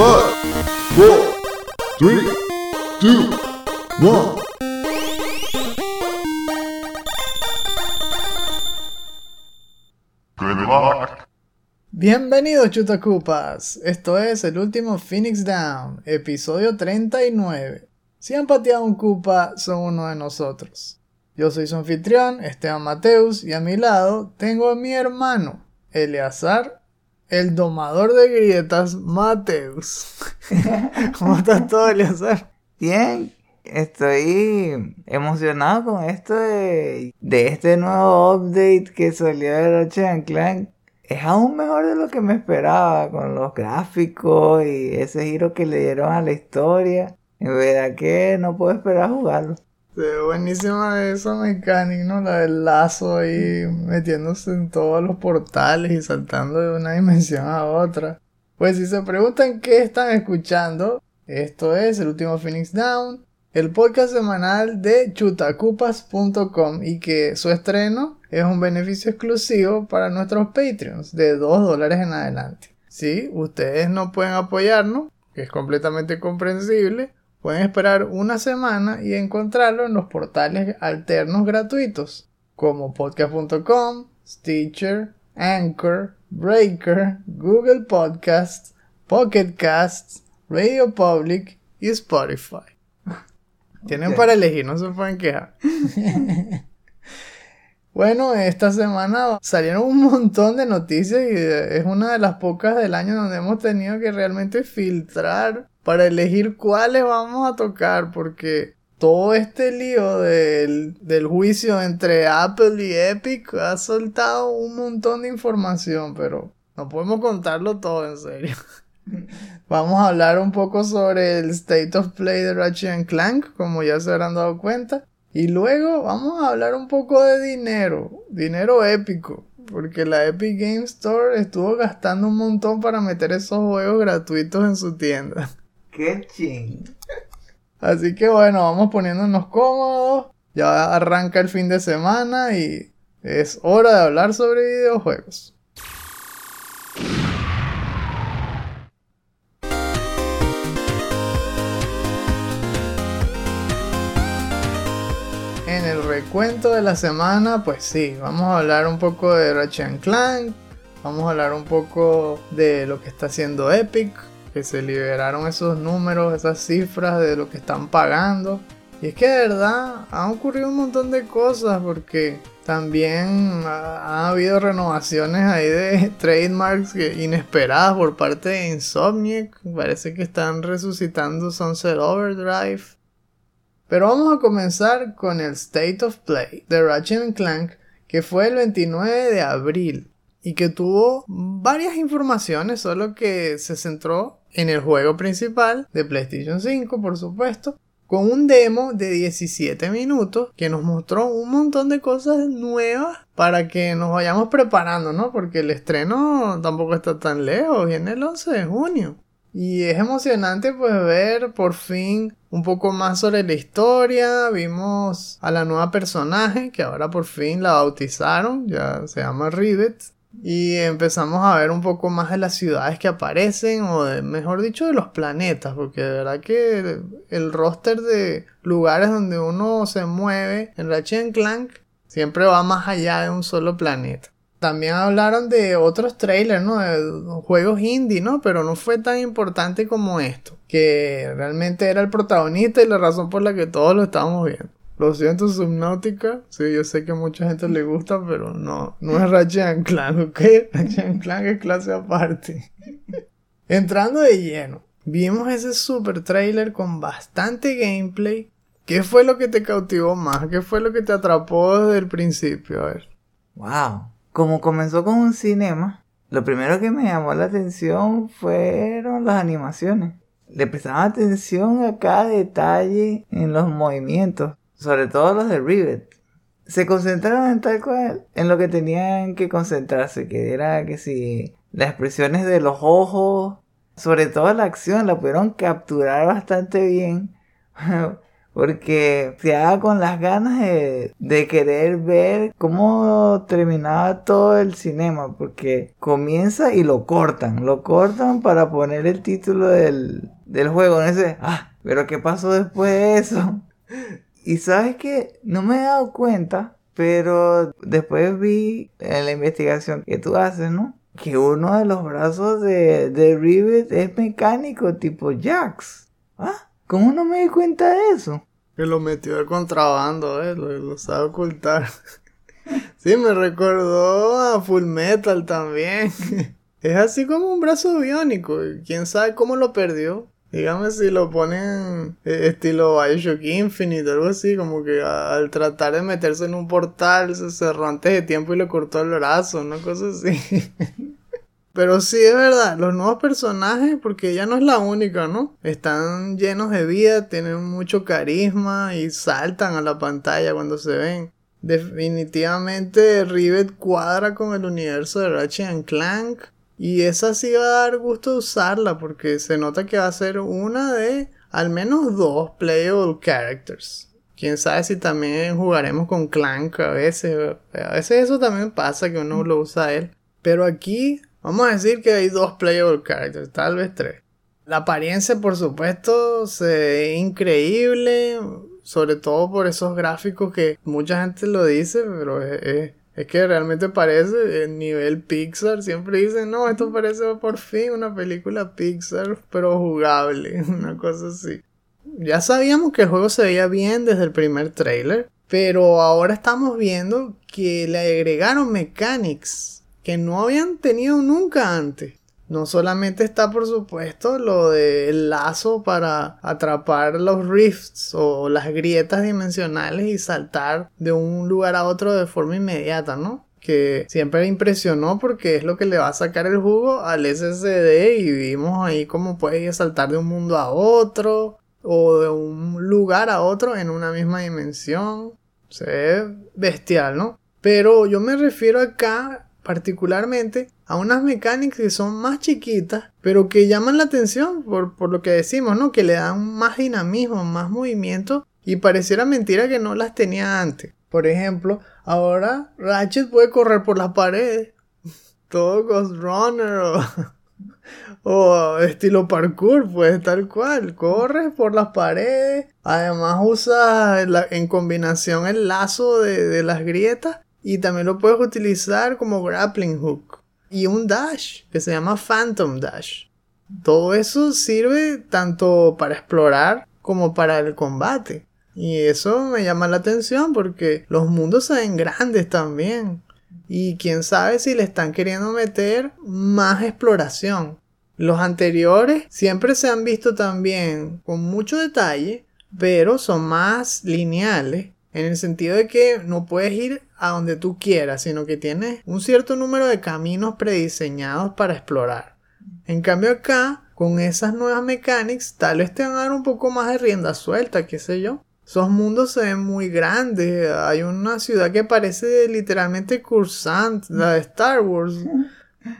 Five, four, three. Bienvenidos chutacupas, esto es el último Phoenix Down, episodio 39. Si han pateado un cupa, son uno de nosotros. Yo soy su anfitrión, Esteban Mateus, y a mi lado tengo a mi hermano, Eleazar, el domador de grietas, Mateus. ¿Cómo estás todo, Eleazar? Bien, estoy emocionado con esto de, de este nuevo update que salió de Ratchet Clank. Es aún mejor de lo que me esperaba con los gráficos y ese giro que le dieron a la historia. En verdad que no puedo esperar a jugarlo. Sí, buenísima esa mecánica, ¿no? La del lazo ahí metiéndose en todos los portales y saltando de una dimensión a otra. Pues si se preguntan qué están escuchando, esto es el último Phoenix Down, el podcast semanal de chutacupas.com y que su estreno es un beneficio exclusivo para nuestros Patreons de 2 dólares en adelante. Si ustedes no pueden apoyarnos, que es completamente comprensible, pueden esperar una semana y encontrarlo en los portales alternos gratuitos como podcast.com, Stitcher, Anchor, Breaker, Google Podcasts, Pocket Casts, Radio Public y Spotify. Tienen para elegir, no se pueden quejar. bueno, esta semana salieron un montón de noticias y es una de las pocas del año donde hemos tenido que realmente filtrar para elegir cuáles vamos a tocar porque todo este lío del, del juicio entre Apple y Epic ha soltado un montón de información, pero no podemos contarlo todo en serio. Vamos a hablar un poco sobre el State of Play de Ratchet Clank, como ya se habrán dado cuenta. Y luego vamos a hablar un poco de dinero, dinero épico, porque la Epic Game Store estuvo gastando un montón para meter esos juegos gratuitos en su tienda. ¡Qué! Así que bueno, vamos poniéndonos cómodos. Ya arranca el fin de semana y es hora de hablar sobre videojuegos. En el recuento de la semana, pues sí, vamos a hablar un poco de Ratchet Clank, vamos a hablar un poco de lo que está haciendo Epic, que se liberaron esos números, esas cifras de lo que están pagando. Y es que de verdad han ocurrido un montón de cosas porque también ha, ha habido renovaciones ahí de trademarks inesperadas por parte de Insomniac. Parece que están resucitando Sunset Overdrive. Pero vamos a comenzar con el State of Play de Ratchet Clank que fue el 29 de abril y que tuvo varias informaciones, solo que se centró en el juego principal de PlayStation 5, por supuesto, con un demo de 17 minutos que nos mostró un montón de cosas nuevas para que nos vayamos preparando, ¿no? Porque el estreno tampoco está tan lejos, viene el 11 de junio. Y es emocionante pues ver por fin un poco más sobre la historia. Vimos a la nueva personaje que ahora por fin la bautizaron, ya se llama Rivet. Y empezamos a ver un poco más de las ciudades que aparecen, o de, mejor dicho, de los planetas, porque de verdad que el roster de lugares donde uno se mueve en Ratchet Clank siempre va más allá de un solo planeta. También hablaron de otros trailers, ¿no? De juegos indie, ¿no? Pero no fue tan importante como esto. Que realmente era el protagonista y la razón por la que todos lo estábamos viendo. Lo siento, Subnautica. Sí, yo sé que a mucha gente le gusta, pero no, no es Ratchet Clank, ¿ok? Ratchet Clank es clase aparte. Entrando de lleno, vimos ese super trailer con bastante gameplay. ¿Qué fue lo que te cautivó más? ¿Qué fue lo que te atrapó desde el principio? A ver. ¡Wow! Como comenzó con un cinema, lo primero que me llamó la atención fueron las animaciones. Le prestaba atención a cada detalle en los movimientos, sobre todo los de Rivet. Se concentraron en tal cual, en lo que tenían que concentrarse, que era que si las expresiones de los ojos, sobre todo la acción, la pudieron capturar bastante bien. Porque se haga con las ganas de, de querer ver cómo terminaba todo el cinema. Porque comienza y lo cortan. Lo cortan para poner el título del, del juego. No sé, ah, pero ¿qué pasó después de eso? Y sabes que no me he dado cuenta, pero después vi en la investigación que tú haces, ¿no? Que uno de los brazos de, de Rivet es mecánico tipo Jax. ¿Ah? ¿Cómo no me di cuenta de eso? Que lo metió de contrabando, ¿eh? Lo, lo sabe ocultar. sí, me recordó a Full Metal también. es así como un brazo biónico. ¿Quién sabe cómo lo perdió? Dígame si lo ponen eh, estilo Bioshock Infinite, algo así, como que al tratar de meterse en un portal se cerró antes de tiempo y le cortó el brazo, una cosa así. Pero sí, es verdad, los nuevos personajes, porque ella no es la única, ¿no? Están llenos de vida, tienen mucho carisma y saltan a la pantalla cuando se ven. Definitivamente Rivet cuadra con el universo de Ratchet Clank. Y esa sí va a dar gusto usarla porque se nota que va a ser una de al menos dos playable characters. Quién sabe si también jugaremos con Clank a veces. A veces eso también pasa que uno lo usa a él. Pero aquí vamos a decir que hay dos playable characters, tal vez tres. La apariencia, por supuesto, se ve increíble. Sobre todo por esos gráficos que mucha gente lo dice, pero es, es que realmente parece el nivel Pixar. Siempre dicen, no, esto parece por fin una película Pixar, pero jugable, una cosa así. Ya sabíamos que el juego se veía bien desde el primer trailer, pero ahora estamos viendo que le agregaron mechanics que no habían tenido nunca antes. No solamente está, por supuesto, lo del lazo para atrapar los rifts o las grietas dimensionales y saltar de un lugar a otro de forma inmediata, ¿no? que siempre impresionó porque es lo que le va a sacar el jugo al SSD y vimos ahí cómo puedes saltar de un mundo a otro o de un lugar a otro en una misma dimensión. Se ve bestial, ¿no? Pero yo me refiero acá particularmente a unas mecánicas que son más chiquitas, pero que llaman la atención por, por, lo que decimos, ¿no? Que le dan más dinamismo, más movimiento y pareciera mentira que no las tenía antes. Por ejemplo, ahora Ratchet puede correr por las paredes. Todo Ghost Runner o, estilo parkour, pues tal cual. Corres por las paredes. Además usa en combinación el lazo de, de las grietas y también lo puedes utilizar como grappling hook. Y un dash que se llama Phantom Dash. Todo eso sirve tanto para explorar como para el combate. Y eso me llama la atención porque los mundos se ven grandes también. Y quién sabe si le están queriendo meter más exploración. Los anteriores siempre se han visto también con mucho detalle, pero son más lineales en el sentido de que no puedes ir a donde tú quieras, sino que tienes un cierto número de caminos prediseñados para explorar. En cambio acá, con esas nuevas mechanics, tal vez te van a dar un poco más de rienda suelta, qué sé yo. Esos mundos se ven muy grandes. Hay una ciudad que parece literalmente Cursant, la de Star Wars.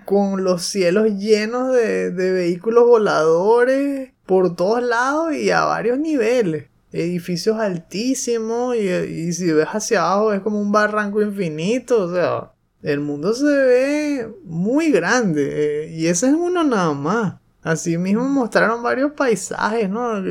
Con los cielos llenos de, de vehículos voladores por todos lados y a varios niveles edificios altísimos y, si ves hacia abajo es como un barranco infinito, o sea, el mundo se ve muy grande eh, y ese es uno nada más. Así mismo mostraron varios paisajes, ¿no?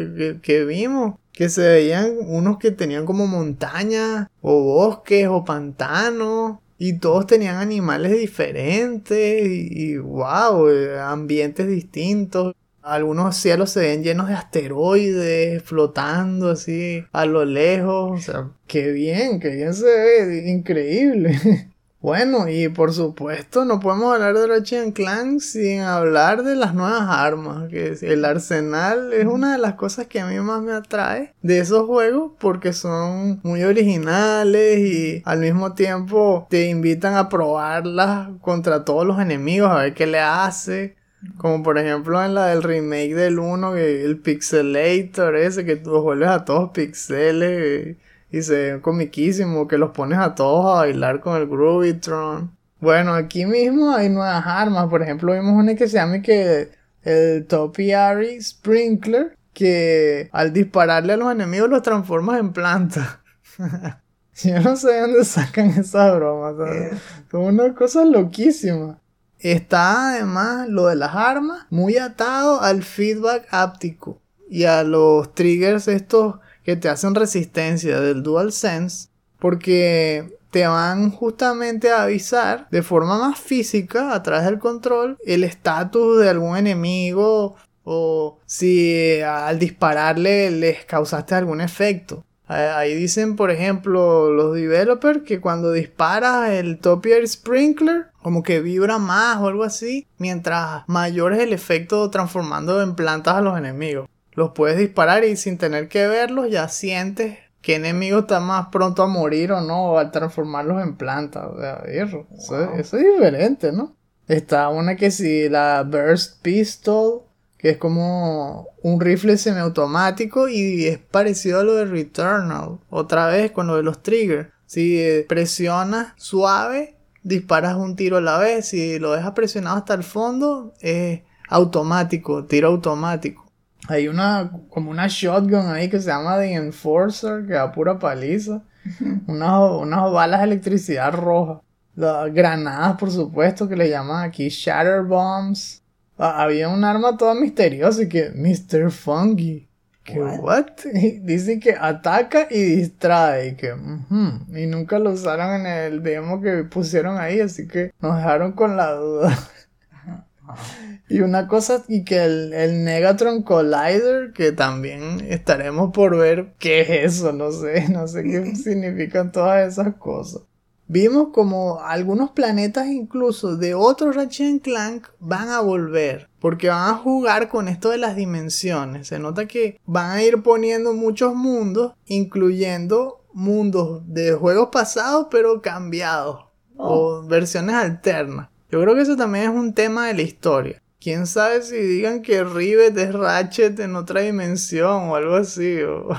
Que, vimos, que se veían unos que tenían como montañas o bosques o pantanos y todos tenían animales diferentes y, y wow, eh, ambientes distintos. Algunos cielos se ven llenos de asteroides flotando así a lo lejos. O sea, qué bien, qué bien se ve, increíble. Bueno, y por supuesto no podemos hablar de Ratchet Clank sin hablar de las nuevas armas, que el arsenal es una de las cosas que a mí más me atrae de esos juegos porque son muy originales y al mismo tiempo te invitan a probarlas contra todos los enemigos a ver qué le hace. Como por ejemplo en la del remake del 1, que el pixelator ese, que tú vuelves a todos pixeles y, se ve comiquísimo, que los pones a todos a bailar con el Groovytron. Bueno, aquí mismo hay nuevas armas, por ejemplo vimos una que se llama que el Topiary Sprinkler, que al dispararle a los enemigos los transformas en planta. Yo no sé de dónde sacan esas bromas. ¿sabes? Son unas cosas loquísimas. Está además lo de las armas muy atado al feedback áptico y a los triggers estos que te hacen resistencia del DualSense porque te van justamente a avisar de forma más física a través del control el estatus de algún enemigo o si al dispararle les causaste algún efecto. Ahí dicen, por ejemplo, los developers que cuando disparas el Topier Sprinkler, como que vibra más o algo así, mientras mayor es el efecto transformando en plantas a los enemigos. Los puedes disparar y sin tener que verlos ya sientes qué enemigo está más pronto a morir o no al transformarlos en plantas. O sea, eso, eso, eso es diferente, ¿no? Está una que si la Burst Pistol que es como un rifle semiautomático y es parecido a lo de Returnal, otra vez con lo de los triggers. Si presionas suave, disparas un tiro a la vez, si lo dejas presionado hasta el fondo, es automático, tiro automático. Hay una, como una shotgun ahí que se llama The Enforcer, que da pura paliza. unas, unas balas de electricidad roja. Las granadas, por supuesto, que le llaman aquí Shatter Bombs había un arma toda misteriosa y que Mr. Fungi. Que what? dice que ataca y distrae y que y nunca lo usaron en el demo que pusieron ahí, así que nos dejaron con la duda. y una cosa y que el, el Negatron Collider que también estaremos por ver qué es eso, no sé, no sé qué significan todas esas cosas. Vimos como algunos planetas incluso de otros Ratchet Clank van a volver. Porque van a jugar con esto de las dimensiones. Se nota que van a ir poniendo muchos mundos, incluyendo mundos de juegos pasados pero cambiados. O versiones alternas. Yo creo que eso también es un tema de la historia. Quién sabe si digan que Rivet es Ratchet en otra dimensión o algo así. O,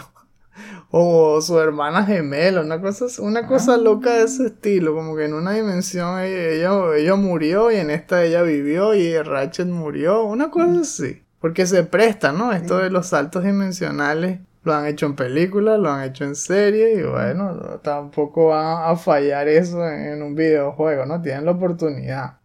o su hermana gemela, una cosa, una cosa loca de ese estilo, como que en una dimensión ella, ella, murió y en esta ella vivió y Ratchet murió, una cosa así. Porque se presta, ¿no? Esto de los saltos dimensionales lo han hecho en películas, lo han hecho en series y bueno, tampoco va a fallar eso en un videojuego, ¿no? Tienen la oportunidad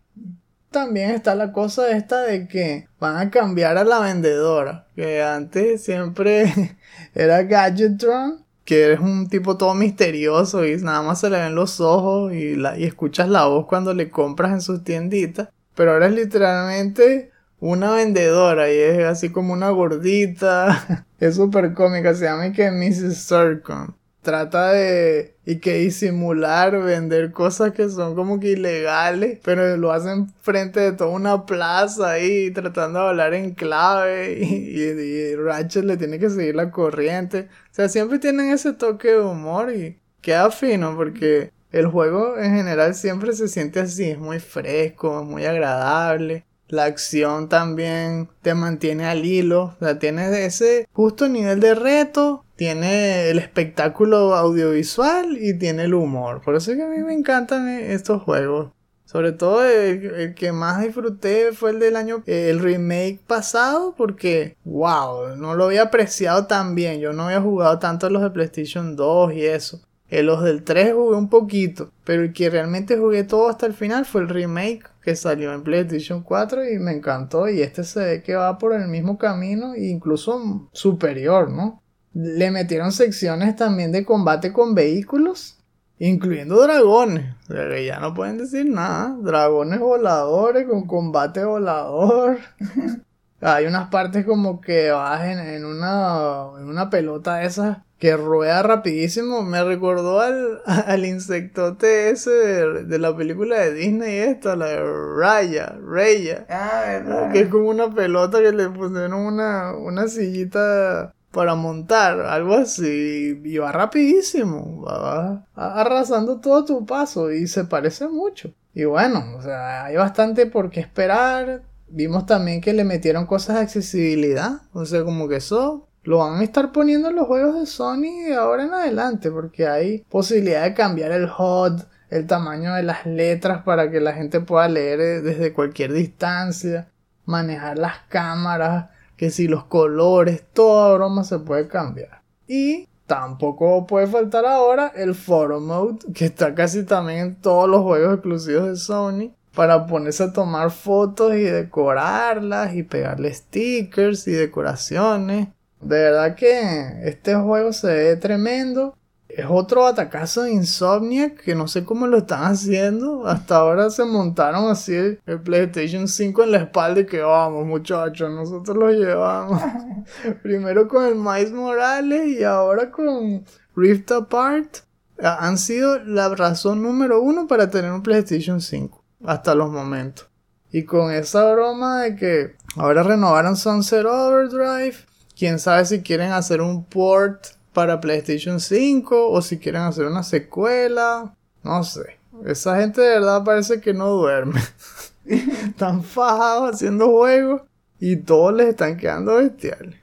también está la cosa esta de que van a cambiar a la vendedora. Que antes siempre era Gadgetron, que es un tipo todo misterioso y nada más se le ven los ojos y, la, y escuchas la voz cuando le compras en sus tienditas. Pero ahora es literalmente una vendedora y es así como una gordita. es súper cómica, se llama que Mrs. Circon trata de y que disimular vender cosas que son como que ilegales, pero lo hacen frente de toda una plaza ahí tratando de hablar en clave y, y, Ratchet le tiene que seguir la corriente. O sea, siempre tienen ese toque de humor y queda fino porque el juego en general siempre se siente así, es muy fresco, muy agradable. La acción también te mantiene al hilo, o sea, tiene ese justo nivel de reto, tiene el espectáculo audiovisual y tiene el humor. Por eso es que a mí me encantan estos juegos. Sobre todo el, que más disfruté fue el del año, el remake pasado, porque, wow, no lo había apreciado tan bien. Yo no había jugado tanto los de PlayStation 2 y eso. En los del 3 jugué un poquito, pero el que realmente jugué todo hasta el final fue el remake que salió en PlayStation 4 y me encantó. Y este se ve que va por el mismo camino incluso superior, ¿no? Le metieron secciones también de combate con vehículos, incluyendo dragones. O que ya no pueden decir nada. Dragones voladores con combate volador. Hay unas partes como que vas en, una, en una pelota de esas que rueda rapidísimo. Me recordó al, al insectote ese de, la película de Disney esta, la de Raya, Raya. Ah, Que es como una pelota que le pusieron una, una sillita para montar, algo así, y va rapidísimo, va arrasando todo tu paso y se parece mucho. Y bueno, o sea, hay bastante por qué esperar. Vimos también que le metieron cosas de accesibilidad, o sea, como que eso lo van a estar poniendo en los juegos de Sony de ahora en adelante, porque hay posibilidad de cambiar el HUD, el tamaño de las letras para que la gente pueda leer desde cualquier distancia, manejar las cámaras, que si los colores, toda broma se puede cambiar. Y tampoco puede faltar ahora el photo mode, que está casi también en todos los juegos exclusivos de Sony, para ponerse a tomar fotos y decorarlas y pegarle stickers y decoraciones. De verdad que este juego se ve tremendo. Es otro atacazo de Insomniac que no sé cómo lo están haciendo. Hasta ahora se montaron así el, PlayStation 5 en la espalda y que vamos muchachos, nosotros lo llevamos. Primero con el Miles Morales y ahora con Rift Apart. Han sido la razón número uno para tener un PlayStation 5 hasta los momentos. Y con esa broma de que ahora renovaron Sunset Overdrive, quién sabe si quieren hacer un port para PlayStation 5 o si quieren hacer una secuela. No sé. Esa gente de verdad parece que no duerme. están fajados haciendo juegos y todos les están quedando bestiales.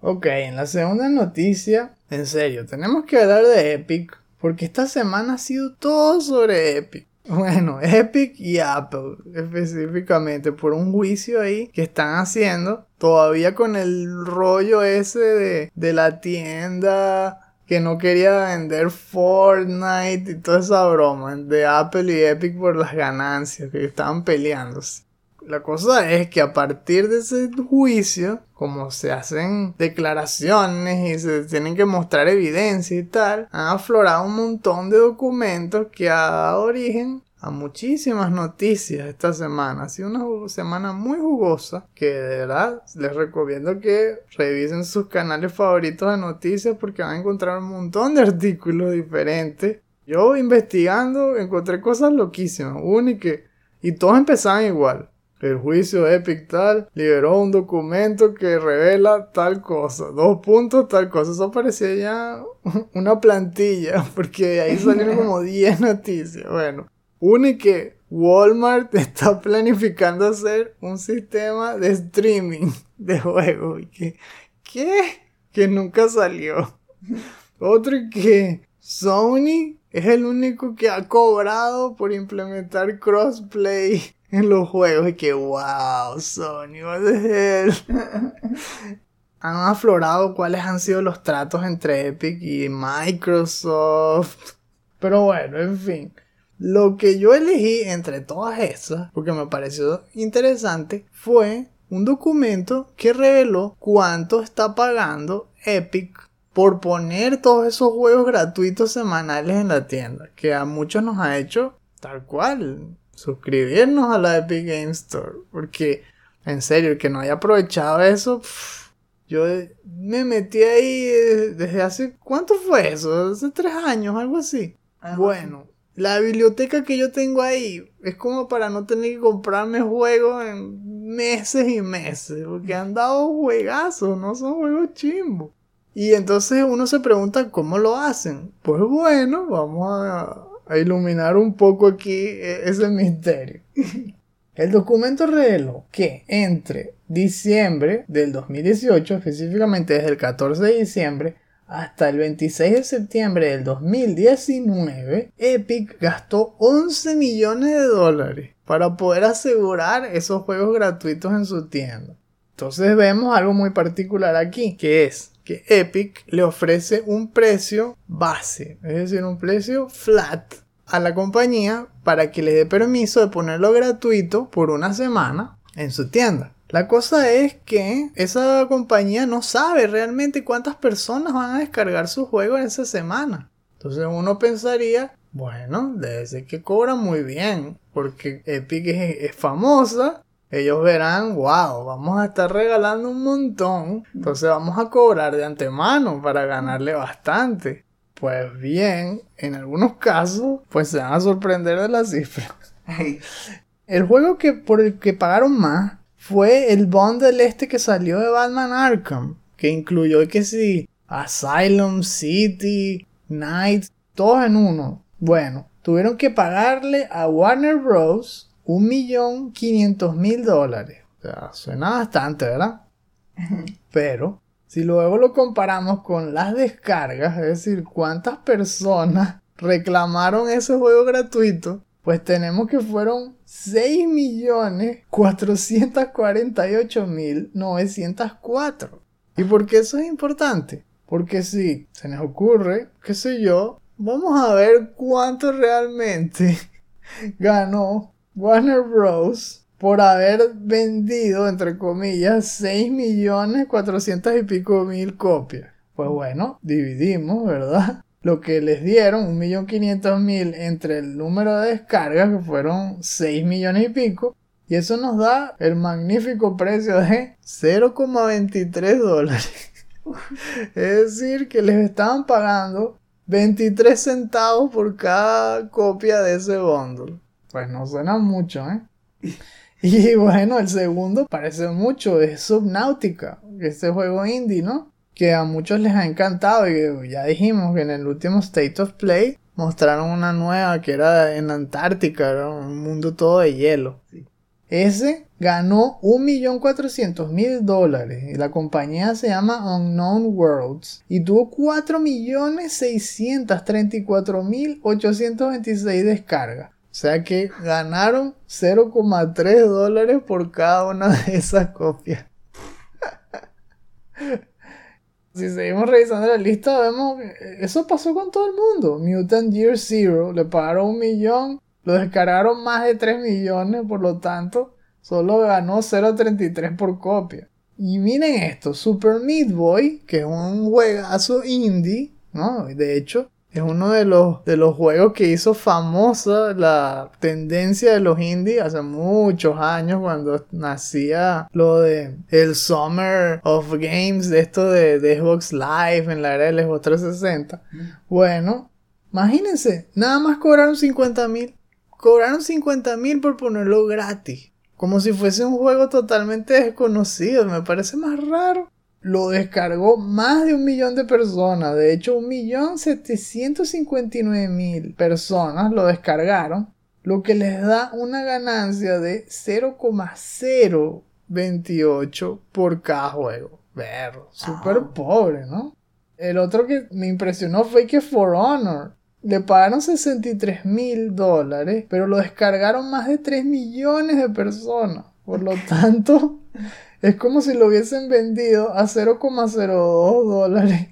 Ok, en la segunda noticia, en serio, tenemos que hablar de Epic porque esta semana ha sido todo sobre Epic. Bueno, Epic y Apple específicamente por un juicio ahí que están haciendo todavía con el rollo ese de, la tienda que no quería vender Fortnite y toda esa broma de Apple y Epic por las ganancias que estaban peleándose. La cosa es que a partir de ese juicio, como se hacen declaraciones y se tienen que mostrar evidencia y tal, han aflorado un montón de documentos que ha dado origen a muchísimas noticias esta semana. Ha sido una semana muy jugosa que de verdad les recomiendo que revisen sus canales favoritos de noticias porque van a encontrar un montón de artículos diferentes. Yo investigando encontré cosas loquísimas, únicas y todos empezaban igual. El juicio Epic tal liberó un documento que revela tal cosa. Dos puntos, tal cosa. Eso parecía ya una plantilla, porque ahí salieron como 10 noticias. Bueno, une que Walmart está planificando hacer un sistema de streaming de juegos. Que, ¿Qué? Que nunca salió. Otro que Sony es el único que ha cobrado por implementar crossplay en los juegos y que wow, Sony, what the hell. han aflorado cuáles han sido los tratos entre Epic y Microsoft. Pero bueno, en fin. Lo que yo elegí entre todas esas, porque me pareció interesante, fue un documento que reveló cuánto está pagando Epic por poner todos esos juegos gratuitos semanales en la tienda, que a muchos nos ha hecho tal cual suscribirnos a la Epic Game Store. Porque, en serio, el que no haya aprovechado eso, yo me metí ahí eh, desde hace, ¿cuánto fue eso? Hace tres años, algo así. bueno, la biblioteca que yo tengo ahí es como para no tener que comprarme juegos en meses y meses. Porque han dado juegazos, no son juegos chimbos. Y entonces uno se pregunta cómo lo hacen. Pues bueno, vamos a, a iluminar un poco aquí eh, ese misterio. El documento reveló que entre diciembre del 2018, específicamente desde el 14 de diciembre hasta el 26 de septiembre del 2019, Epic gastó 11 millones de dólares para poder asegurar esos juegos gratuitos en su tienda. Entonces vemos algo muy particular aquí, que es que Epic le ofrece un precio base, es decir, un precio flat a la compañía para que le dé permiso de ponerlo gratuito por una semana en su tienda. La cosa es que esa compañía no sabe realmente cuántas personas van a descargar su juego en esa semana. Entonces uno pensaría, bueno, debe ser que cobra muy bien, porque Epic es, es famosa ellos verán, wow, vamos a estar regalando un montón, entonces vamos a cobrar de antemano para ganarle bastante. Pues bien, en algunos casos, pues se van a sorprender de la cifra. el juego que por el que pagaron más fue el bundle este que salió de Batman Arkham, que incluyó que sí, Asylum, City, Night, todos en uno. Bueno, tuvieron que pagarle a Warner Bros un millón quinientos mil dólares. O sea, suena bastante, ¿verdad? Pero, si luego lo comparamos con las descargas, es decir, cuántas personas reclamaron ese juego gratuito, pues tenemos que fueron 6.448.904. ¿Y por qué eso es importante? Porque si se nos ocurre, qué sé yo, vamos a ver cuánto realmente ganó Warner Bros. por haber vendido, entre comillas, 6 millones 400 y pico mil copias. Pues bueno, dividimos, ¿verdad? Lo que les dieron, 1.500.000 entre el número de descargas, que fueron 6 millones y pico, y eso nos da el magnífico precio de 0,23 dólares. es decir, que les estaban pagando 23 centavos por cada copia de ese bundle. Pues no suena mucho, ¿eh? Y bueno, el segundo parece mucho, es Subnautica, este juego indie, ¿no? Que a muchos les ha encantado y ya dijimos que en el último State of Play mostraron una nueva que era en Antártica, era un mundo todo de hielo. Ese ganó 1.400.000 dólares y la compañía se llama Unknown Worlds y tuvo 4.634.826 descargas. O sea que ganaron 0,3 dólares por cada una de esas copias. si seguimos revisando la lista, vemos que eso pasó con todo el mundo. Mutant Year Zero le pagaron un millón, lo descargaron más de 3 millones, por lo tanto, solo ganó 0.33 por copia. Y miren esto, Super Meat Boy, que es un juegazo indie, ¿no? De hecho, es uno de los, de los juegos que hizo famosa la tendencia de los indies hace muchos años cuando nacía lo de el Summer of Games de esto de, de Xbox Live en la era del Xbox 360. Bueno, imagínense, nada más cobraron 50 mil. Cobraron 50 mil por ponerlo gratis. Como si fuese un juego totalmente desconocido. Me parece más raro lo descargó más de un millón de personas. De hecho, un millón setecientos mil personas lo descargaron, lo que les da una ganancia de 0,028 por cada juego. Ver, súper pobre, ¿no? El otro que me impresionó fue que For Honor le pagaron 63 mil dólares, pero lo descargaron más de 3 millones de personas. Por lo tanto, es como si lo hubiesen vendido a 0,02 dólares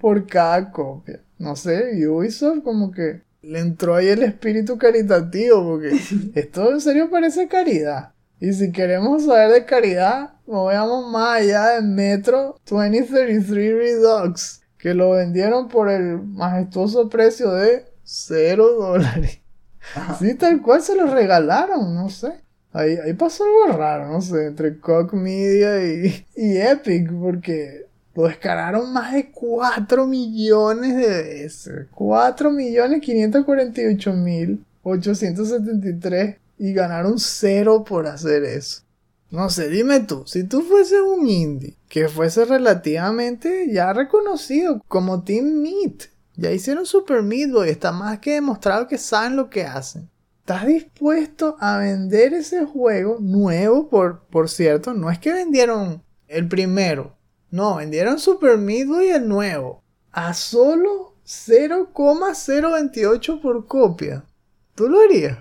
por cada copia. No sé, Ubisoft como que le entró ahí el espíritu caritativo, porque esto en serio parece caridad. Y si queremos saber de caridad, no veamos más allá de Metro 2033 Redux, que lo vendieron por el majestuoso precio de 0 dólares. Sí, tal cual se lo regalaron, no sé. Ahí, pasó algo raro, no sé, entre Koch Media y, Epic, porque lo descargaron más de 4 millones de veces. 4 millones 548 mil 873 y ganaron cero por hacer eso. No sé, dime tú, si tú fueses un indie que fuese relativamente ya reconocido como Team Meat, ya hicieron Super Meat Boy, está más que demostrado que saben lo que hacen. ¿Estás dispuesto a vender ese juego nuevo? Por, por cierto, no es que vendieron el primero. No, vendieron Super Meat Boy el nuevo. A solo 0,028 por copia. ¿Tú lo harías?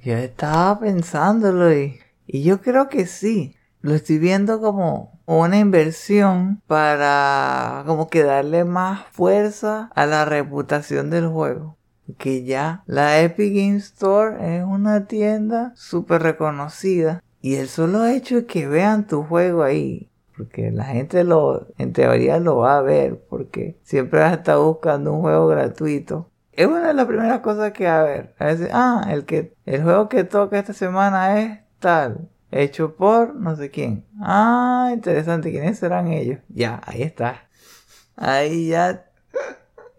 Yo estaba pensándolo y, y yo creo que sí. Lo estoy viendo como una inversión para como que darle más fuerza a la reputación del juego. Que ya la Epic Game Store es una tienda súper reconocida. Y el solo hecho de que vean tu juego ahí. Porque la gente lo, en teoría lo va a ver. Porque siempre vas a estar buscando un juego gratuito. Es una de las primeras cosas que va a ver. A veces, ah, el, que, el juego que toca esta semana es tal. Hecho por no sé quién. Ah, interesante. ¿Quiénes serán ellos? Ya, ahí está. Ahí ya,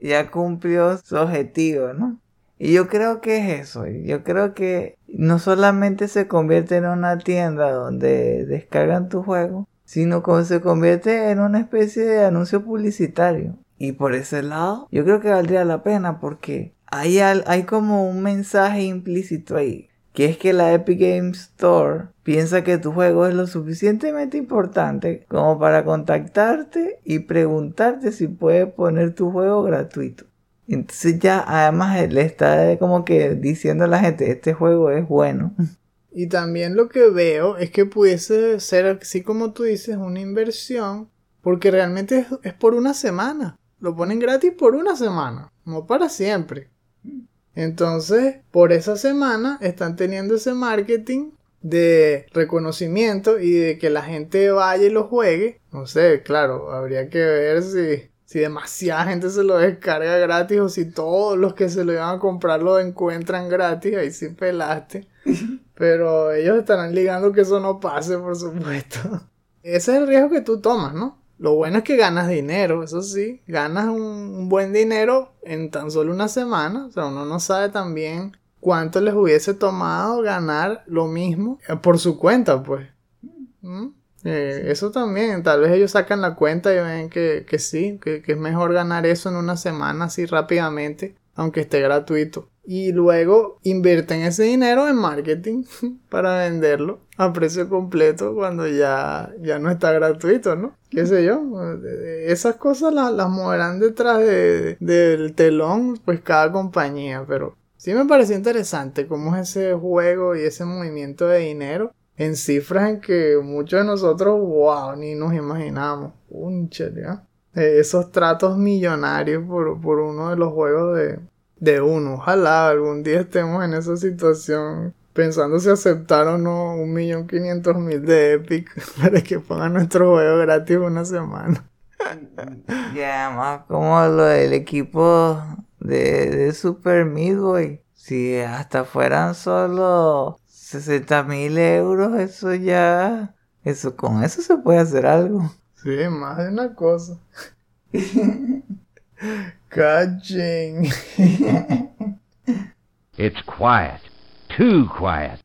ya cumplió su objetivo, ¿no? Y yo creo que es eso. Yo creo que no solamente se convierte en una tienda donde descargan tu juego, sino como se convierte en una especie de anuncio publicitario. Y por ese lado, yo creo que valdría la pena porque hay, hay como un mensaje implícito ahí. Que es que la Epic Games Store piensa que tu juego es lo suficientemente importante como para contactarte y preguntarte si puede poner tu juego gratuito. Entonces ya además le está como que diciendo a la gente, este juego es bueno. Y también lo que veo es que pudiese ser, así como tú dices, una inversión, porque realmente es, es por una semana. Lo ponen gratis por una semana, no para siempre. Entonces, por esa semana están teniendo ese marketing de reconocimiento y de que la gente vaya y lo juegue. No sé, claro, habría que ver si, si demasiada gente se lo descarga gratis o si todos los que se lo iban a comprar lo encuentran gratis. Ahí sí pelaste. Pero ellos estarán ligando que eso no pase, por supuesto. Ese es el riesgo que tú tomas, ¿no? Lo bueno es que ganas dinero, eso sí, ganas un, un buen dinero en tan solo una semana. O sea, uno no sabe también cuánto les hubiese tomado ganar lo mismo eh, por su cuenta, pues. ¿Mm? Eh, eso también, tal vez ellos sacan la cuenta y ven que, que sí, que, que es mejor ganar eso en una semana así rápidamente, aunque esté gratuito. Y luego invierten ese dinero en marketing para venderlo a precio completo cuando ya, ya no está gratuito, ¿no? ¿Qué sé yo? Esas cosas las, las moverán detrás de, del telón, pues cada compañía, pero sí me pareció interesante cómo es ese juego y ese movimiento de dinero en cifras en que muchos de nosotros, wow, ni nos imaginamos. Unchale, ¿ah? Eh, esos tratos millonarios por, por uno de los juegos de, de uno. Ojalá algún día estemos en esa situación pensando si aceptar o no un millón quinientos mil de Epic para que pongan nuestro juego gratis una semana. Y además como lo del equipo de, de Super Midway. Si hasta fueran solo 60 mil euros, eso ya... Eso, con eso se puede hacer algo. Sí, más de una cosa. Caching. It's quiet. Too quiet.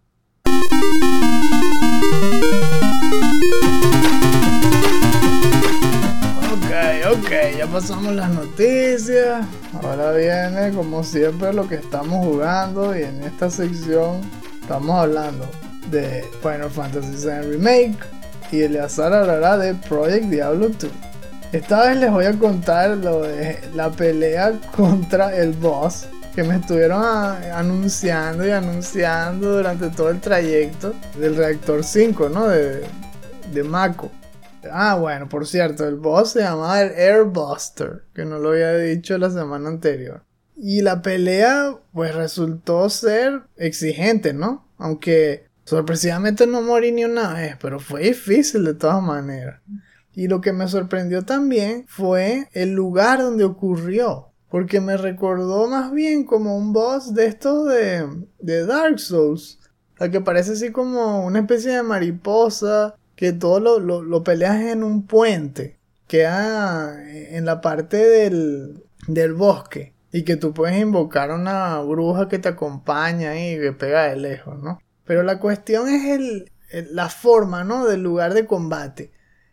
Ok, ok, ya pasamos las noticias. Ahora viene, como siempre, lo que estamos jugando. Y en esta sección estamos hablando de Final Fantasy VII Remake. Y Eleazar hablará de Project Diablo 2. Esta vez les voy a contar lo de la pelea contra el boss que me estuvieron anunciando y anunciando durante todo el trayecto del reactor 5, ¿no? De, de Mako. Ah, bueno, por cierto, el boss se llamaba el Airbuster, que no lo había dicho la semana anterior. Y la pelea, pues resultó ser exigente, ¿no? Aunque sorpresivamente no morí ni una vez, pero fue difícil de todas maneras. Y lo que me sorprendió también fue el lugar donde ocurrió. Porque me recordó más bien como un boss de estos de, de Dark Souls. La que parece así como una especie de mariposa. Que todo lo, lo, peleas en un puente. Queda en la parte del, del bosque. Y que tú puedes invocar a una bruja que te acompaña y que pega de lejos, ¿no? Pero la cuestión es el, la forma, ¿no? Del lugar de combate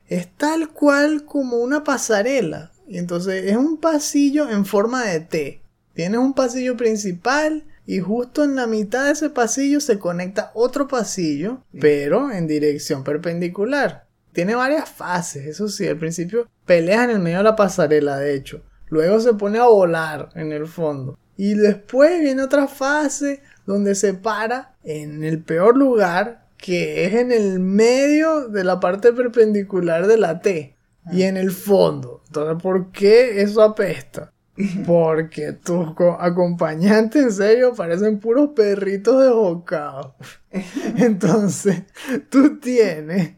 es tal cual como una pasarela. Y entonces es un pasillo en forma de T. Tienes un pasillo principal y justo en la mitad de ese pasillo se conecta otro pasillo, pero en dirección perpendicular. Tiene varias fases, eso sí, al principio peleas en el medio de la pasarela, de hecho. Luego se pone a volar en el fondo. Y después viene otra fase donde se para en el peor lugar, que es en el medio de la parte perpendicular de la T. Y en el fondo. Entonces, ¿por qué eso apesta? Porque tus co- acompañantes, en serio, parecen puros perritos desbocados. Entonces, tú tienes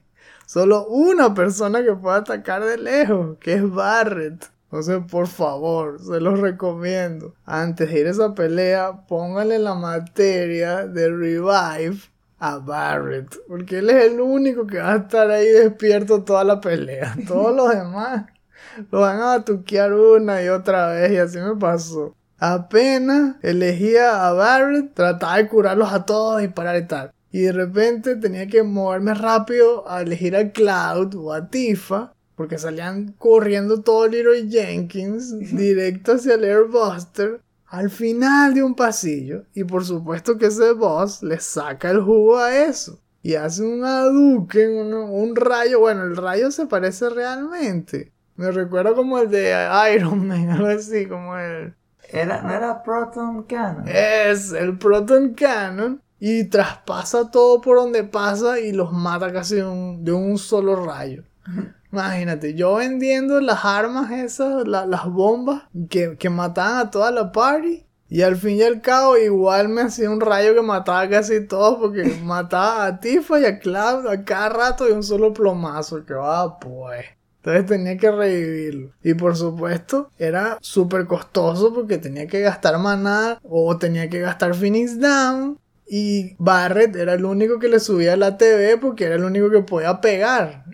solo una persona que puede atacar de lejos, que es Barret. Entonces, por favor, se los recomiendo. Antes de ir a esa pelea, póngale la materia de revive a Barret. Porque él es el único que va a estar ahí despierto toda la pelea. Todos los demás lo van a batuquear una y otra vez. Y así me pasó. Apenas elegía a Barret, trataba de curarlos a todos y parar y tal. Y de repente tenía que moverme rápido a elegir a Cloud o a Tifa. Porque salían corriendo todo Leroy Jenkins directo hacia el Airbuster al final de un pasillo. Y por supuesto que ese boss le saca el jugo a eso. Y hace un aduque, un, un rayo. Bueno, el rayo se parece realmente. Me recuerda como el de Iron Man, algo así, como el... Era, no era Proton Cannon. Es el Proton Cannon. y traspasa todo por donde pasa y los mata casi de un, de un solo rayo. Imagínate, yo vendiendo las armas esas, la- las bombas que, que mataban a toda la party. Y al fin y al cabo igual me hacía un rayo que mataba casi todos porque mataba a Tifa y a Cloud a cada rato de un solo plomazo. Que va pues. Entonces tenía que revivirlo. Y por supuesto era súper costoso porque tenía que gastar maná o tenía que gastar Phoenix Down. Y Barret era el único que le subía a la TV porque era el único que podía pegar.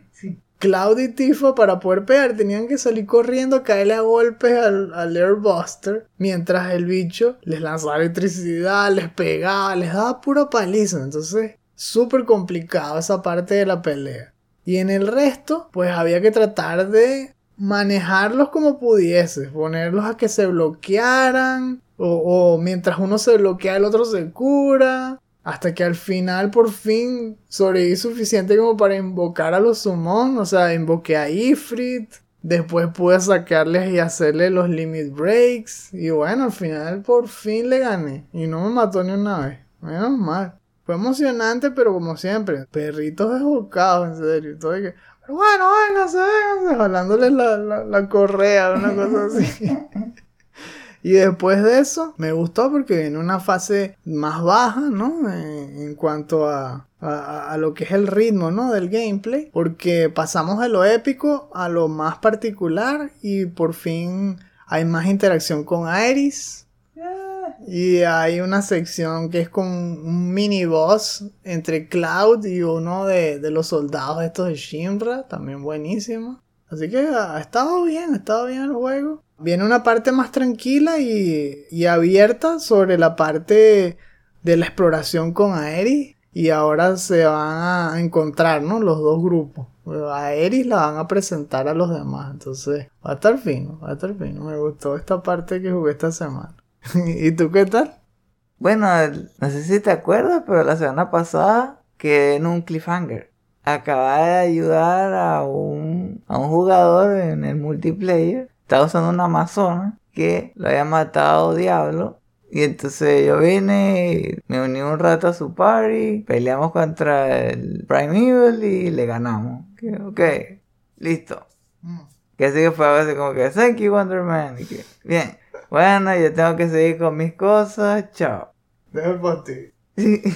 Cloud y Tifa para poder pegar tenían que salir corriendo a caerle a golpes al, al Airbuster mientras el bicho les lanzaba electricidad, les pegaba, les daba pura paliza. Entonces, súper complicado esa parte de la pelea. Y en el resto, pues había que tratar de manejarlos como pudieses, ponerlos a que se bloquearan, o, o mientras uno se bloquea el otro se cura, hasta que al final por fin sobreviví suficiente como para invocar a los summon, o sea, invoqué a Ifrit, después pude sacarles y hacerle los limit breaks, y bueno, al final por fin le gané, y no me mató ni una vez, menos mal. Fue emocionante, pero como siempre, perritos desbocados, en serio. Todo que, pero bueno, vénganse, vénganse, jalándoles la, la correa, una cosa así. y después de eso, me gustó porque viene una fase más baja, ¿no? En, en cuanto a, a, a lo que es el ritmo, ¿no? Del gameplay. Porque pasamos de lo épico a lo más particular y por fin hay más interacción con Aeris. Y hay una sección que es con un mini boss entre Cloud y uno de, de los soldados estos de Shinra, también buenísimo. Así que ha estado bien, ha estado bien el juego. Viene una parte más tranquila y, y abierta sobre la parte de la exploración con Aeris. Y ahora se van a encontrar, ¿no? Los dos grupos. A la van a presentar a los demás. Entonces, va a estar fino, va a estar fino. Me gustó esta parte que jugué esta semana. ¿Y tú qué tal? Bueno, no sé si te acuerdas, pero la semana pasada quedé en un cliffhanger. Acababa de ayudar a un, a un jugador en el multiplayer. Estaba usando una amazona que lo había matado Diablo. Y entonces yo vine, me uní un rato a su party, peleamos contra el Prime Evil y le ganamos. Que, ok, listo. Que así que fue así como que, thank you Wonder Man. Y que, bien, bueno, yo tengo que seguir con mis cosas, chao. Deja por ti.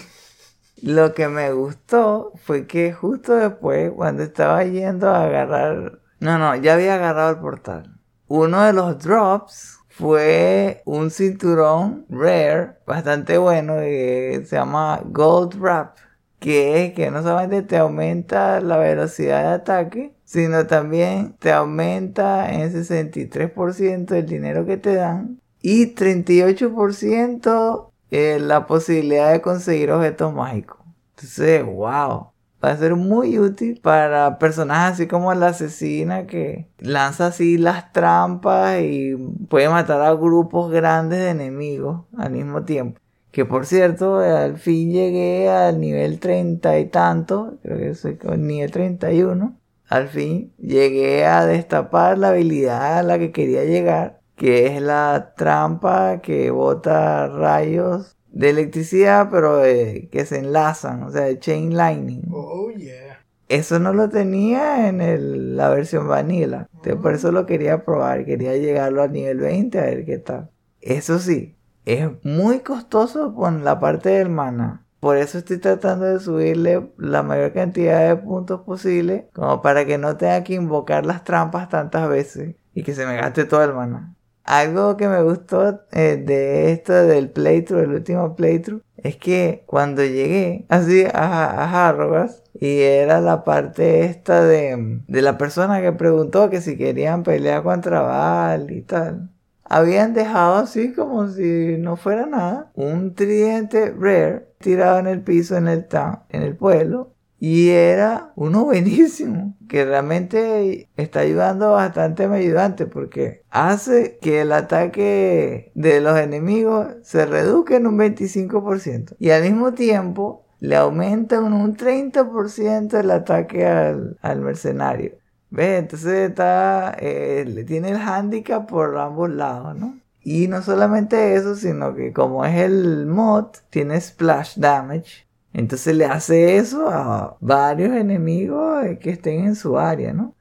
Lo que me gustó fue que justo después, cuando estaba yendo a agarrar... No, no, ya había agarrado el portal. Uno de los drops fue un cinturón rare, bastante bueno, que se llama Gold Wrap. Que es que no solamente te aumenta la velocidad de ataque, sino también te aumenta en 63% el dinero que te dan y 38% eh, la posibilidad de conseguir objetos mágicos. Entonces, wow. Va a ser muy útil para personajes así como la asesina que lanza así las trampas y puede matar a grupos grandes de enemigos al mismo tiempo. Que por cierto, al fin llegué al nivel 30 y tanto, creo que soy con nivel 31. Al fin llegué a destapar la habilidad a la que quería llegar, que es la trampa que bota rayos de electricidad, pero eh, que se enlazan, o sea, de chain lightning. Oh, yeah. Eso no lo tenía en el- la versión vanilla. Entonces, por eso lo quería probar. Quería llegarlo a nivel 20 a ver qué tal. Eso sí, es muy costoso con la parte del mana. Por eso estoy tratando de subirle la mayor cantidad de puntos posible. Como para que no tenga que invocar las trampas tantas veces. Y que se me gaste todo el mana. Algo que me gustó eh, de esto del playthrough, el último playthrough, es que cuando llegué así a, a Harrogas y era la parte esta de, de la persona que preguntó que si querían pelear contra Val y tal. Habían dejado así como si no fuera nada un tridente rare tirado en el piso en el en el pueblo y era uno buenísimo, que realmente está ayudando bastante a mi ayudante porque hace que el ataque de los enemigos se reduzca en un 25% y al mismo tiempo le aumenta en un 30% el ataque al, al mercenario. ¿Ves? Entonces está, eh, le tiene el handicap por ambos lados, ¿no? Y no solamente eso, sino que como es el mod, tiene splash damage. Entonces le hace eso a varios enemigos que estén en su área, ¿no?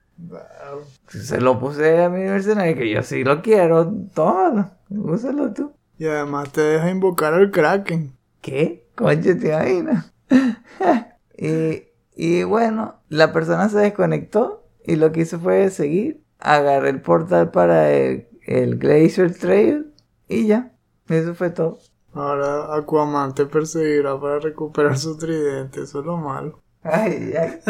Se lo puse a mi mercenario que yo sí lo quiero. Tómalo, úsalo tú. Y además te deja invocar al Kraken. ¿Qué? Conche, te imaginas. y, y bueno, la persona se desconectó y lo que hizo fue seguir. Agarré el portal para el, el Glacier Trail y ya. Eso fue todo. Ahora Aquaman te perseguirá para recuperar su tridente. Eso es lo malo. Ay, ay.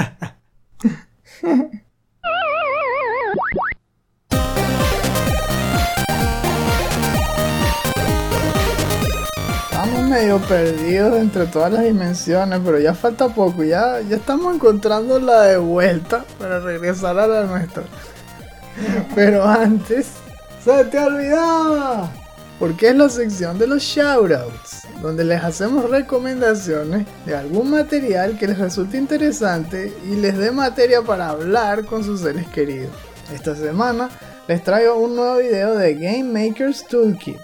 Estamos medio perdidos entre todas las dimensiones, pero ya falta poco. Ya, ya estamos encontrando la de vuelta para regresar a la nuestra. Pero antes, ¡se te olvidaba! Porque es la sección de los shoutouts, donde les hacemos recomendaciones de algún material que les resulte interesante y les dé materia para hablar con sus seres queridos. Esta semana les traigo un nuevo video de Game Maker's Toolkit.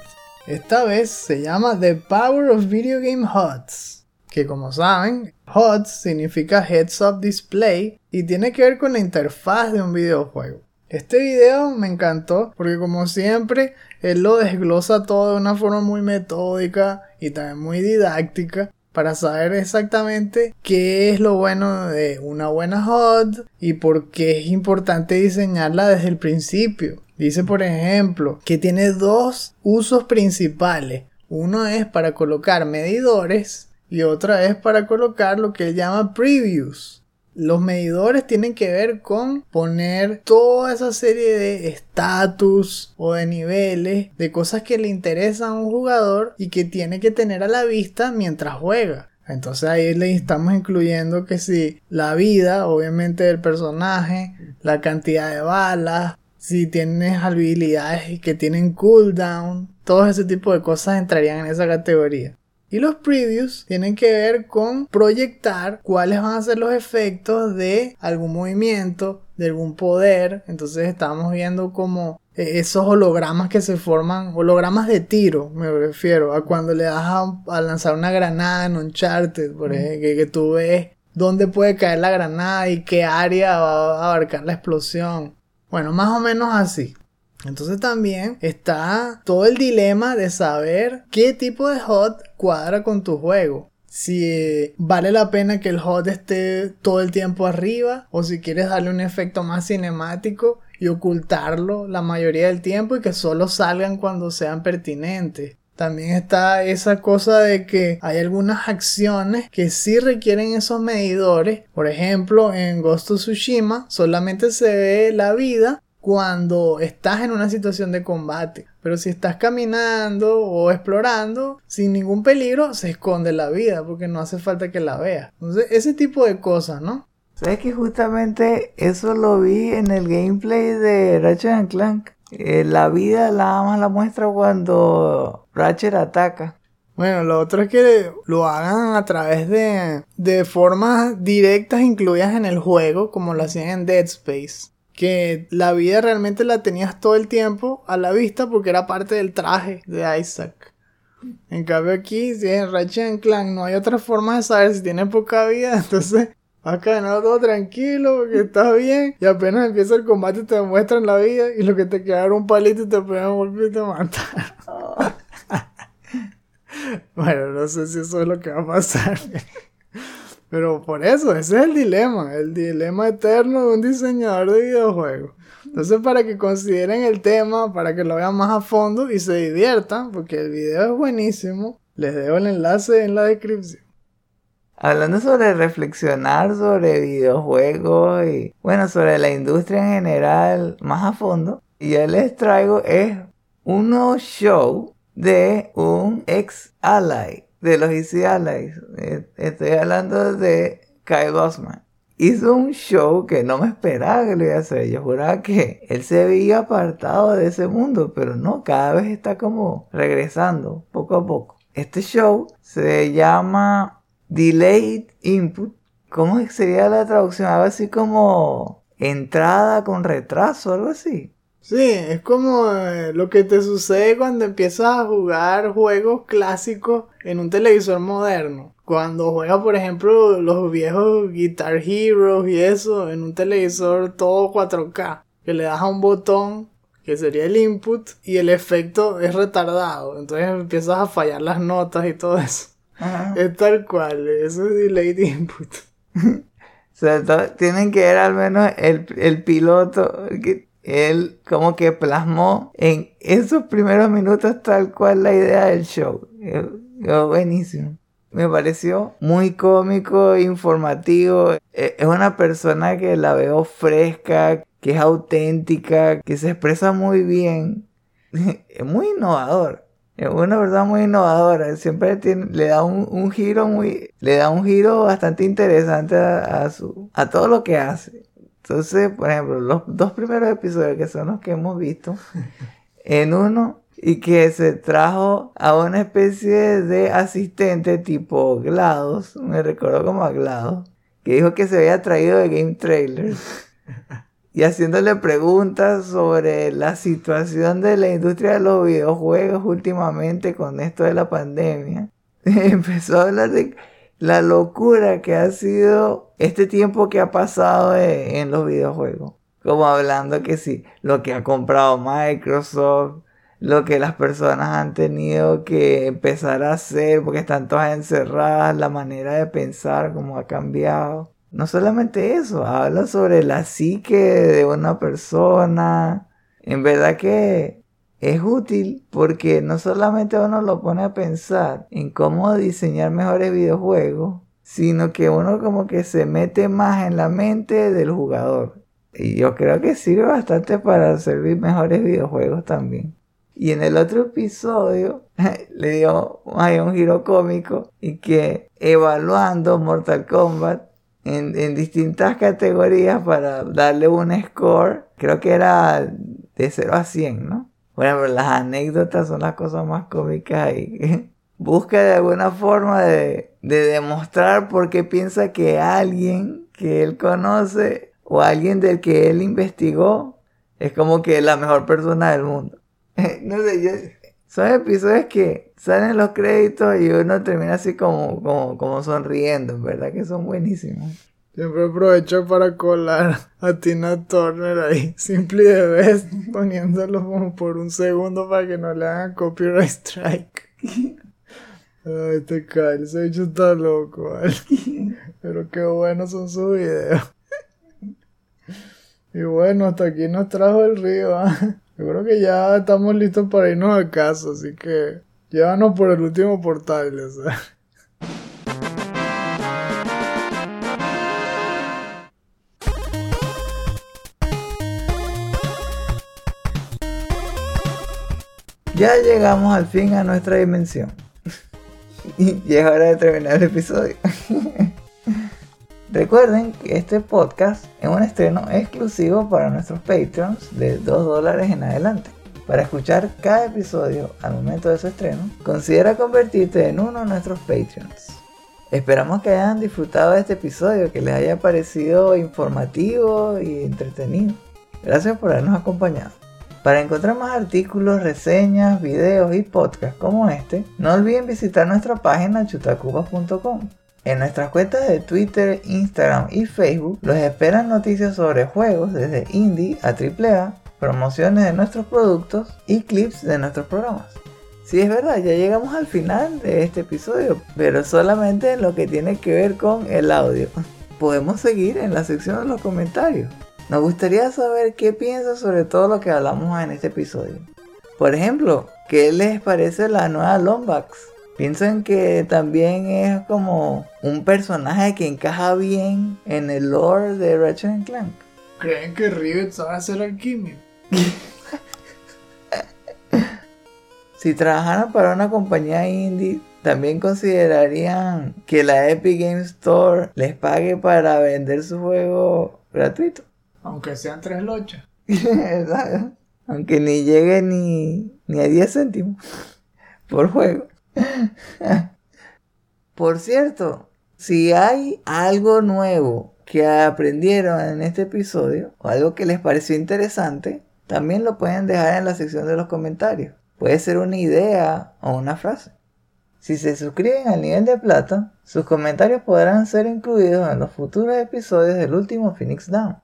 Esta vez se llama The Power of Video Game HUDs, que como saben, HUDs significa Heads Up Display y tiene que ver con la interfaz de un videojuego. Este video me encantó porque como siempre él lo desglosa todo de una forma muy metódica y también muy didáctica para saber exactamente qué es lo bueno de una buena HUD y por qué es importante diseñarla desde el principio. Dice por ejemplo que tiene dos usos principales. Uno es para colocar medidores y otra es para colocar lo que él llama previews. Los medidores tienen que ver con poner toda esa serie de estatus o de niveles, de cosas que le interesan a un jugador y que tiene que tener a la vista mientras juega. Entonces ahí le estamos incluyendo que si la vida, obviamente del personaje, la cantidad de balas, si tienes habilidades que tienen cooldown, todo ese tipo de cosas entrarían en esa categoría. Y los previews tienen que ver con proyectar cuáles van a ser los efectos de algún movimiento, de algún poder. Entonces estamos viendo como eh, esos hologramas que se forman, hologramas de tiro, me refiero, a cuando le das a, lanzar una granada en Uncharted, por ejemplo, que, que tú ves dónde puede caer la granada y qué área va a abarcar la explosión. Bueno, más o menos así. Entonces también está todo el dilema de saber qué tipo de HUD cuadra con tu juego. Si eh, vale la pena que el HUD esté todo el tiempo arriba o si quieres darle un efecto más cinemático y ocultarlo la mayoría del tiempo y que solo salgan cuando sean pertinentes. También está esa cosa de que hay algunas acciones que sí requieren esos medidores. Por ejemplo, en Ghost of Tsushima solamente se ve la vida cuando estás en una situación de combate. Pero si estás caminando o explorando sin ningún peligro, se esconde la vida porque no hace falta que la veas. Entonces, ese tipo de cosas, ¿no? ¿Sabes que justamente eso lo vi en el gameplay de Ratchet Clank? Eh, la vida la más la muestra cuando Ratchet ataca. Bueno, lo otro es que lo hagan a través de, de formas directas incluidas en el juego, como lo hacían en Dead Space que la vida realmente la tenías todo el tiempo a la vista porque era parte del traje de Isaac. En cambio aquí, si en Ratchet Clank no hay otra forma de saber si tiene poca vida, entonces vas caminando todo tranquilo porque estás bien y apenas empieza el combate te muestran la vida y lo que te quedaron un palito y te pueden volver y te matan. bueno, no sé si eso es lo que va a pasar. Pero por eso, ese es el dilema, el dilema eterno de un diseñador de videojuegos. Entonces, para que consideren el tema, para que lo vean más a fondo y se diviertan, porque el video es buenísimo, les dejo el enlace en la descripción. Hablando sobre reflexionar sobre videojuegos y, bueno, sobre la industria en general más a fondo, yo les traigo es un show de un ex ally de los Easy. Eh, estoy hablando de Kyle Osman. Hizo un show que no me esperaba que lo iba a hacer. Yo juraba que él se veía apartado de ese mundo, pero no, cada vez está como regresando poco a poco. Este show se llama Delayed Input. ¿Cómo sería la traducción? Algo así como entrada con retraso, algo así. Sí, es como eh, lo que te sucede cuando empiezas a jugar juegos clásicos en un televisor moderno. Cuando juegas, por ejemplo, los viejos Guitar Heroes y eso en un televisor todo 4K, que le das a un botón que sería el input y el efecto es retardado, entonces empiezas a fallar las notas y todo eso. Ajá. Es tal cual, eso es delayed input. Sobre todo, tienen que ver al menos el, el piloto que él como que plasmó en esos primeros minutos tal cual la idea del show. Eh, buenísimo. Me pareció muy cómico, informativo. Eh, Es una persona que la veo fresca, que es auténtica, que se expresa muy bien. Es muy innovador. Es una persona muy innovadora. Siempre le da un, giro muy, le da un giro bastante interesante a su, a todo lo que hace. Entonces, por ejemplo, los dos primeros episodios que son los que hemos visto, en uno y que se trajo a una especie de asistente tipo GLaDOS, me recordó como a GLaDOS, que dijo que se había traído de Game Trailers y haciéndole preguntas sobre la situación de la industria de los videojuegos últimamente con esto de la pandemia. Empezó a hablar de la locura que ha sido este tiempo que ha pasado e- en los videojuegos. Como hablando que sí, lo que ha comprado Microsoft, lo que las personas han tenido que empezar a hacer porque están todas encerradas, la manera de pensar, cómo ha cambiado. No solamente eso, habla sobre la psique de una persona. En verdad que es útil porque no solamente uno lo pone a pensar en cómo diseñar mejores videojuegos, sino que uno como que se mete más en la mente del jugador. Y yo creo que sirve bastante para servir mejores videojuegos también. Y en el otro episodio le dio ahí un giro cómico y que evaluando Mortal Kombat en, en distintas categorías para darle un score, creo que era de 0 a 100, ¿no? Bueno, pero las anécdotas son las cosas más cómicas ahí. Busca de alguna forma de, de demostrar por qué piensa que alguien que él conoce o alguien del que él investigó es como que la mejor persona del mundo. no sé, yo, son episodios que salen los créditos y uno termina así como, como, como sonriendo, en verdad que son buenísimos. Siempre aprovecho para colar a Tina Turner ahí, simple de vez, poniéndolo como por un segundo para que no le hagan copyright strike. Ay, te cae, ese bicho está loco, ¿vale? Pero qué buenos son sus videos. Y bueno, hasta aquí nos trajo el río, ¿ah? Yo creo que ya estamos listos para irnos a casa, así que llévanos por el último portal, o sea. Ya llegamos al fin a nuestra dimensión. y es hora de terminar el episodio. Recuerden que este podcast es un estreno exclusivo para nuestros Patreons de 2 dólares en adelante. Para escuchar cada episodio al momento de su estreno, considera convertirte en uno de nuestros Patreons. Esperamos que hayan disfrutado de este episodio, que les haya parecido informativo y entretenido. Gracias por habernos acompañado. Para encontrar más artículos, reseñas, videos y podcasts como este, no olviden visitar nuestra página chutacupas.com. En nuestras cuentas de Twitter, Instagram y Facebook los esperan noticias sobre juegos desde indie a AAA, promociones de nuestros productos y clips de nuestros programas. Sí, es verdad, ya llegamos al final de este episodio, pero solamente en lo que tiene que ver con el audio. Podemos seguir en la sección de los comentarios. Nos gustaría saber qué piensan sobre todo lo que hablamos en este episodio. Por ejemplo, ¿qué les parece la nueva Lombax? ¿Piensan que también es como un personaje que encaja bien en el lore de Ratchet Clank? ¿Creen que Rivet sabe hacer alquimia? Si trabajaran para una compañía indie, también considerarían que la Epic Game Store les pague para vender su juego gratuito. Aunque sean tres lochas. Aunque ni llegue ni, ni a 10 céntimos por juego. por cierto, si hay algo nuevo que aprendieron en este episodio o algo que les pareció interesante, también lo pueden dejar en la sección de los comentarios. Puede ser una idea o una frase. Si se suscriben al nivel de plata, sus comentarios podrán ser incluidos en los futuros episodios del último Phoenix Down.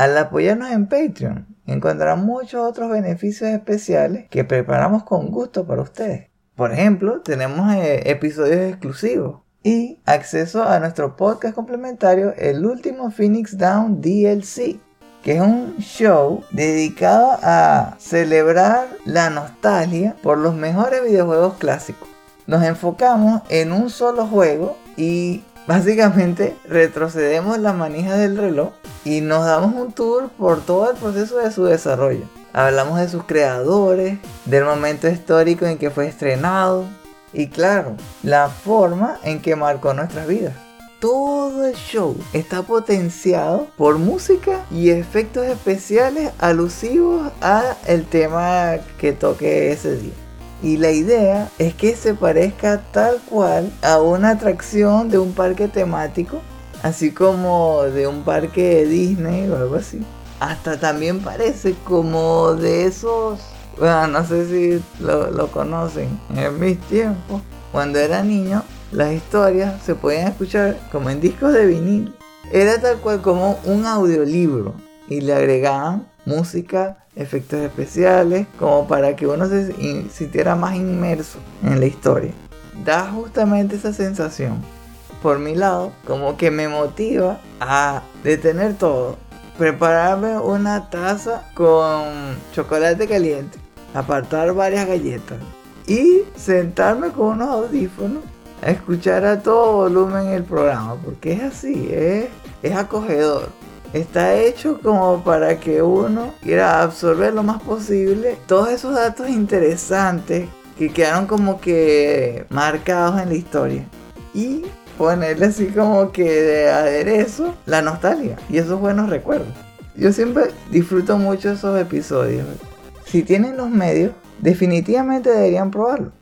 Al apoyarnos en Patreon, encontrarán muchos otros beneficios especiales que preparamos con gusto para ustedes. Por ejemplo, tenemos eh, episodios exclusivos y acceso a nuestro podcast complementario, el último Phoenix Down DLC, que es un show dedicado a celebrar la nostalgia por los mejores videojuegos clásicos. Nos enfocamos en un solo juego y básicamente retrocedemos la manija del reloj y nos damos un tour por todo el proceso de su desarrollo. Hablamos de sus creadores, del momento histórico en que fue estrenado y claro, la forma en que marcó nuestras vidas. Todo el show está potenciado por música y efectos especiales alusivos a el tema que toque ese día. Y la idea es que se parezca tal cual a una atracción de un parque temático, así como de un parque de Disney o algo así. Hasta también parece como de esos, bueno, no sé si lo, lo conocen, en mis tiempos, cuando era niño, las historias se podían escuchar como en discos de vinil. Era tal cual como un audiolibro y le agregaban música, efectos especiales, como para que uno se sintiera más inmerso en la historia. Da justamente esa sensación. Por mi lado, como que me motiva a detener todo. Prepararme una taza con chocolate caliente. Apartar varias galletas. Y sentarme con unos audífonos a escuchar a todo volumen el programa. Porque es así, es, es acogedor está hecho como para que uno quiera absorber lo más posible todos esos datos interesantes que quedaron como que marcados en la historia. Y ponerle así como que de aderezo la nostalgia y esos buenos recuerdos. Yo siempre disfruto mucho esos episodios. Si tienen los medios, definitivamente deberían probarlo.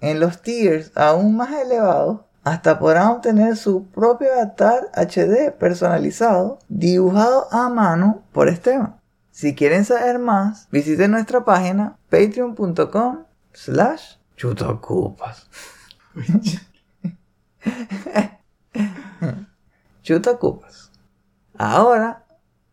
En los tiers aún más elevados hasta podrán obtener su propio avatar HD personalizado dibujado a mano por Esteban. Si quieren saber más, visiten nuestra página patreon.com slash chutacupas. chutacupas. Ahora,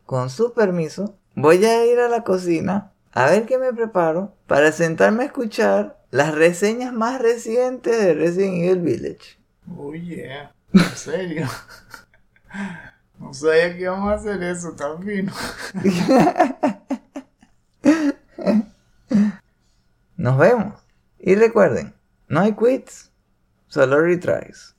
con su permiso, voy a ir a la cocina a ver qué me preparo para sentarme a escuchar las reseñas más recientes de Resident Evil Village. Oh yeah, en serio. No sabía que íbamos a hacer eso tan fino. Nos vemos. Y recuerden, no hay quits, solo retries.